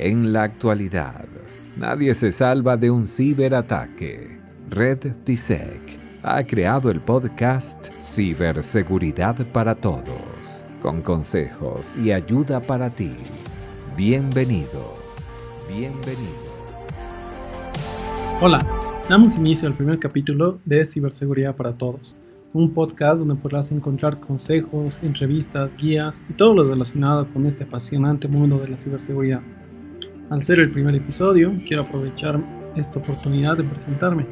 En la actualidad, nadie se salva de un ciberataque. Red TISEC ha creado el podcast Ciberseguridad para Todos, con consejos y ayuda para ti. Bienvenidos, bienvenidos. Hola, damos inicio al primer capítulo de Ciberseguridad para Todos, un podcast donde podrás encontrar consejos, entrevistas, guías y todo lo relacionado con este apasionante mundo de la ciberseguridad. Al ser el primer episodio, quiero aprovechar esta oportunidad de presentarme.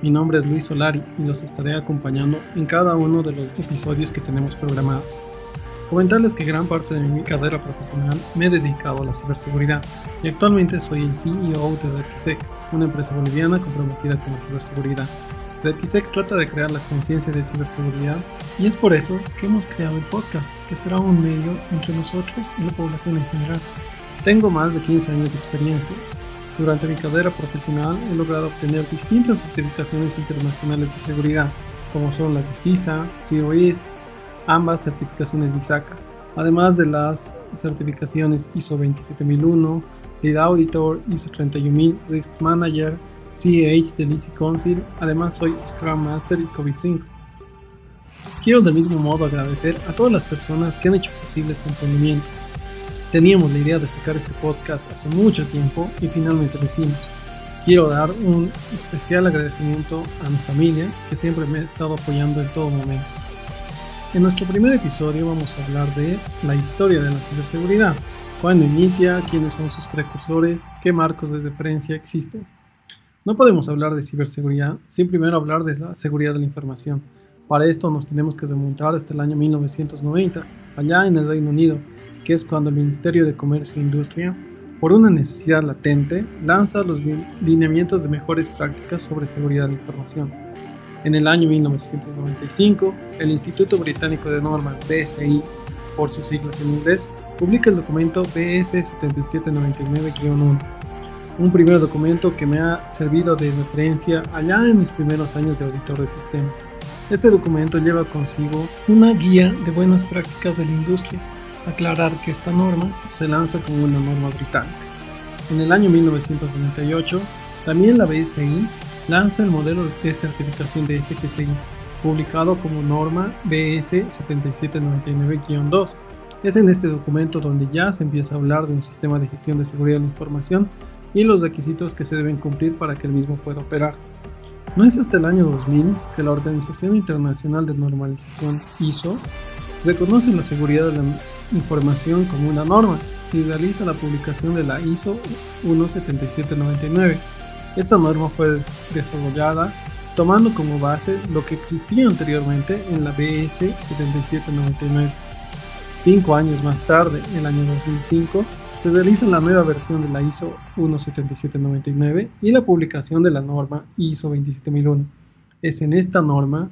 Mi nombre es Luis Solari y los estaré acompañando en cada uno de los episodios que tenemos programados. Comentarles que gran parte de mi carrera profesional me he dedicado a la ciberseguridad y actualmente soy el CEO de RedKisec, una empresa boliviana comprometida con la ciberseguridad. RedKisec trata de crear la conciencia de ciberseguridad y es por eso que hemos creado el podcast, que será un medio entre nosotros y la población en general tengo más de 15 años de experiencia. Durante mi carrera profesional he logrado obtener distintas certificaciones internacionales de seguridad, como son las de CISA, C-RISC, ambas certificaciones de ISACA, además de las certificaciones ISO 27001, Lead Auditor, ISO 31000, Risk Manager, CEH del Easy Council, además soy Scrum Master y COVID-5. Quiero del mismo modo agradecer a todas las personas que han hecho posible este emprendimiento Teníamos la idea de sacar este podcast hace mucho tiempo y finalmente lo hicimos. Quiero dar un especial agradecimiento a mi familia que siempre me ha estado apoyando en todo momento. En nuestro primer episodio vamos a hablar de la historia de la ciberseguridad, cuándo inicia, quiénes son sus precursores, qué marcos de referencia existen. No podemos hablar de ciberseguridad sin primero hablar de la seguridad de la información. Para esto nos tenemos que remontar hasta el año 1990, allá en el Reino Unido, que es cuando el Ministerio de Comercio e Industria, por una necesidad latente, lanza los lineamientos de mejores prácticas sobre seguridad de la información. En el año 1995, el Instituto Británico de Normas, BSI, por sus siglas en inglés, publica el documento BS 7799-1, un primer documento que me ha servido de referencia allá en mis primeros años de auditor de sistemas. Este documento lleva consigo una guía de buenas prácticas de la industria aclarar que esta norma se lanza como una norma británica. En el año 1998, también la BSI lanza el modelo de certificación de SPCI, publicado como norma BS 7799-2. Es en este documento donde ya se empieza a hablar de un sistema de gestión de seguridad de la información y los requisitos que se deben cumplir para que el mismo pueda operar. No es hasta el año 2000 que la Organización Internacional de Normalización ISO reconoce la seguridad de la información como una norma y realiza la publicación de la ISO 17799. Esta norma fue desarrollada tomando como base lo que existía anteriormente en la BS 7799. Cinco años más tarde, en el año 2005, se realiza la nueva versión de la ISO 17799 y la publicación de la norma ISO 27001. Es en esta norma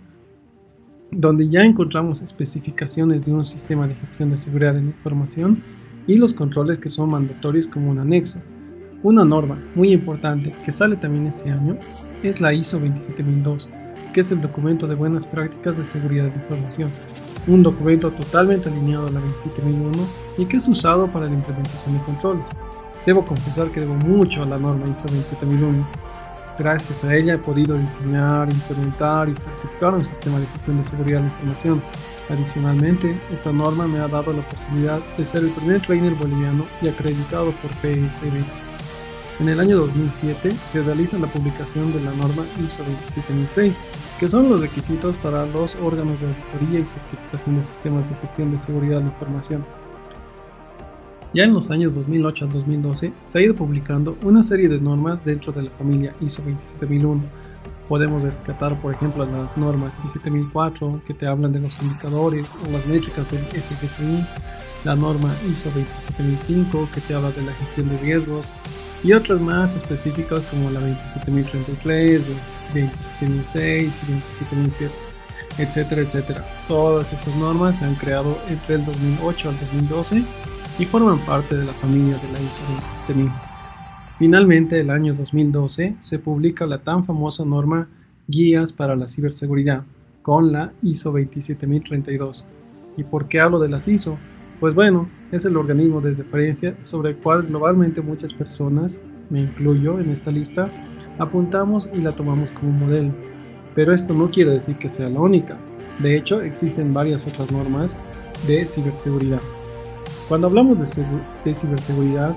donde ya encontramos especificaciones de un sistema de gestión de seguridad de la información y los controles que son mandatorios como un anexo. Una norma muy importante que sale también ese año es la ISO 27002, que es el documento de buenas prácticas de seguridad de información, un documento totalmente alineado a la 27001 y que es usado para la implementación de controles. Debo confesar que debo mucho a la norma ISO 27001 Gracias a ella he podido diseñar, implementar y certificar un sistema de gestión de seguridad de la información. Adicionalmente, esta norma me ha dado la posibilidad de ser el primer trainer boliviano y acreditado por PSB. En el año 2007 se realiza la publicación de la norma ISO 27006, que son los requisitos para los órganos de auditoría y certificación de sistemas de gestión de seguridad de la información. Ya en los años 2008 al 2012 se ha ido publicando una serie de normas dentro de la familia ISO 27001. Podemos rescatar, por ejemplo, las normas 27004 que te hablan de los indicadores o las métricas del SGCI, la norma ISO 27005 que te habla de la gestión de riesgos y otras más específicas como la 27033, 27006 y 27007, etcétera, etcétera. Todas estas normas se han creado entre el 2008 al 2012 y forman parte de la familia de la ISO 27000. Finalmente, el año 2012 se publica la tan famosa norma Guías para la Ciberseguridad, con la ISO 27032. ¿Y por qué hablo de las ISO? Pues bueno, es el organismo de referencia sobre el cual globalmente muchas personas, me incluyo en esta lista, apuntamos y la tomamos como modelo. Pero esto no quiere decir que sea la única. De hecho, existen varias otras normas de ciberseguridad. Cuando hablamos de, de ciberseguridad,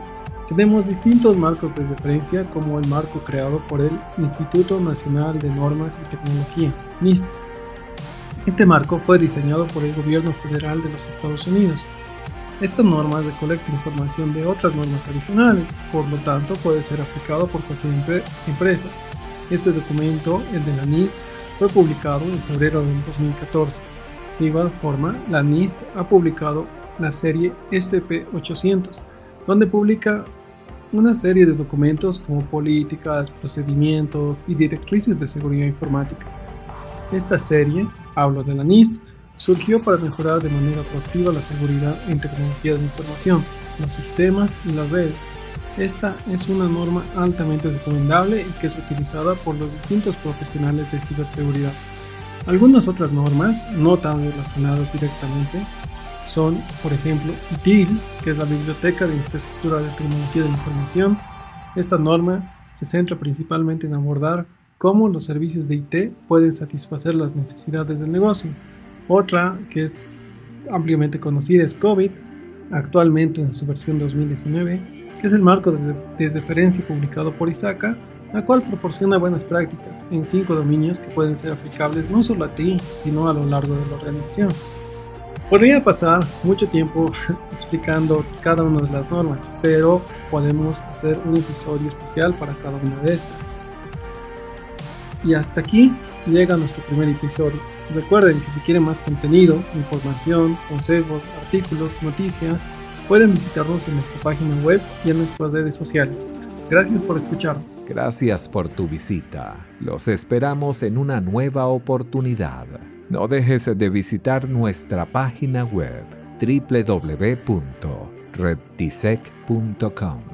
tenemos distintos marcos de referencia como el marco creado por el Instituto Nacional de Normas y Tecnología, NIST. Este marco fue diseñado por el gobierno federal de los Estados Unidos. Esta norma recolecta información de otras normas adicionales, por lo tanto puede ser aplicado por cualquier empresa. Este documento, el de la NIST, fue publicado en febrero de 2014. De igual forma, la NIST ha publicado la serie SP800, donde publica una serie de documentos como políticas, procedimientos y directrices de seguridad informática. Esta serie, hablo de la NIST, surgió para mejorar de manera proactiva la seguridad en tecnología de información, los sistemas y las redes. Esta es una norma altamente recomendable y que es utilizada por los distintos profesionales de ciberseguridad. Algunas otras normas, no tan relacionadas directamente, son, por ejemplo, ITIL, que es la Biblioteca de Infraestructura de Tecnología de la Información. Esta norma se centra principalmente en abordar cómo los servicios de IT pueden satisfacer las necesidades del negocio. Otra, que es ampliamente conocida, es COVID, actualmente en su versión 2019, que es el marco de, de referencia publicado por ISACA, la cual proporciona buenas prácticas en cinco dominios que pueden ser aplicables no solo a ti, sino a lo largo de la organización. Podría pasar mucho tiempo explicando cada una de las normas, pero podemos hacer un episodio especial para cada una de estas. Y hasta aquí llega nuestro primer episodio. Recuerden que si quieren más contenido, información, consejos, artículos, noticias, pueden visitarnos en nuestra página web y en nuestras redes sociales. Gracias por escucharnos. Gracias por tu visita. Los esperamos en una nueva oportunidad. No dejes de visitar nuestra página web www.reddisec.com.